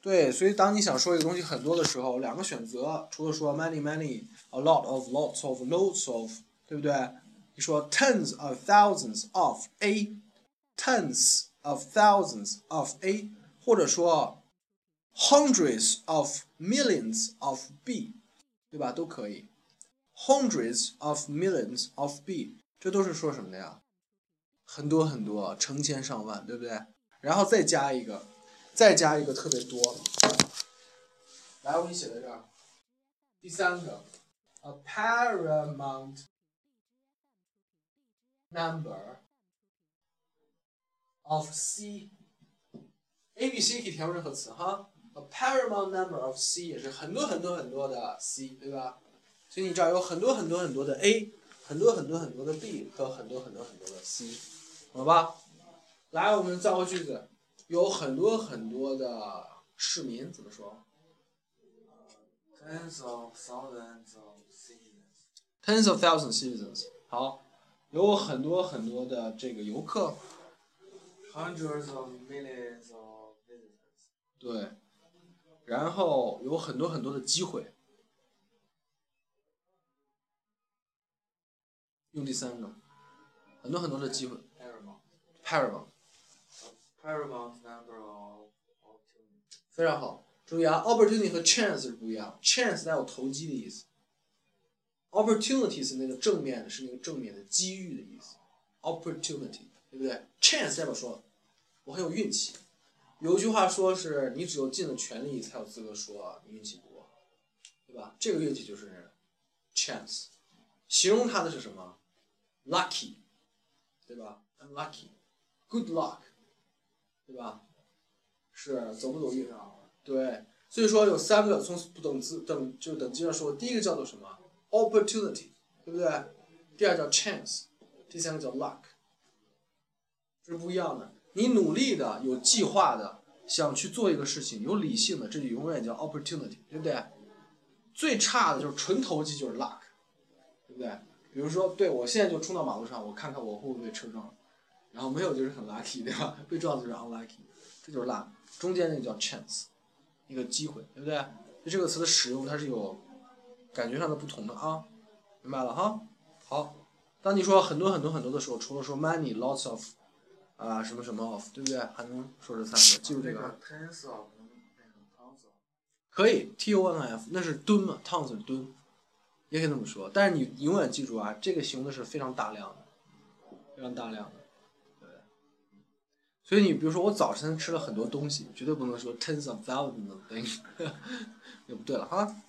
对，所以当你想说一个东西很多的时候，两个选择，除了说 many many a lot of lots of loads of，对不对？你说 tens of thousands of a，tens of thousands of a，或者说 hundreds of millions of b，对吧？都可以。hundreds of millions of b，这都是说什么的呀？很多很多，成千上万，对不对？然后再加一个，再加一个特别多。来，我给你写在这儿。第三个，a paramount number of c。A、B、C 可以填入任何词哈。A paramount number of c 也是很多很多很多的 c，对吧？所以你这儿有很多很多很多的 A，很多很多很多的 B 和很多很多很多的 C，好吧？来，我们造个句子，有很多很多的市民怎么说？Tens of thousands of citizens. Tens of thousands citizens. 好，有很多很多的这个游客。Hundreds of millions of visitors. 对，然后有很多很多的机会。用第三个，很多很多的机会。Paramount. Paramount 非常好注意啊 opportunity 和 chance 是不一样 chance 它有投机的意思 opportunities 那个正面的是那个正面的机遇的意思。Opportunity 对不对？Chance 代表说我很有运气。有一句话说是你只有尽了全力才有资格说你运气不好对吧？这个乐器就是 chance 形容它的是什么？Lucky 对吧？Unlucky good luck 对吧？是走不走运啊？对，所以说有三个从不等字等就等级上说，第一个叫做什么？opportunity，对不对？第二叫 chance，第三个叫 luck，这是不一样的。你努力的、有计划的想去做一个事情，有理性的，这就永远叫 opportunity，对不对？最差的就是纯投机，就是 luck，对不对？比如说，对我现在就冲到马路上，我看看我会不会被车撞。然后没有就是很 lucky，对吧？被撞的就是 unlucky，这就是 luck。中间那个叫 chance，一个机会，对不对？就这个词的使用，它是有感觉上的不同的啊，明白了哈？好，当你说很多很多很多的时候，除了说 many lots of 啊什么什么 of，对不对？还能说这三个，记住这个。可以 t o n f，那是吨嘛，tons 是吨，也可以这么说。但是你永远记住啊，这个形容的是非常大量的，非常大量的。所以你比如说，我早晨吃了很多东西，绝对不能说 tens of thousands of things，就不对了哈。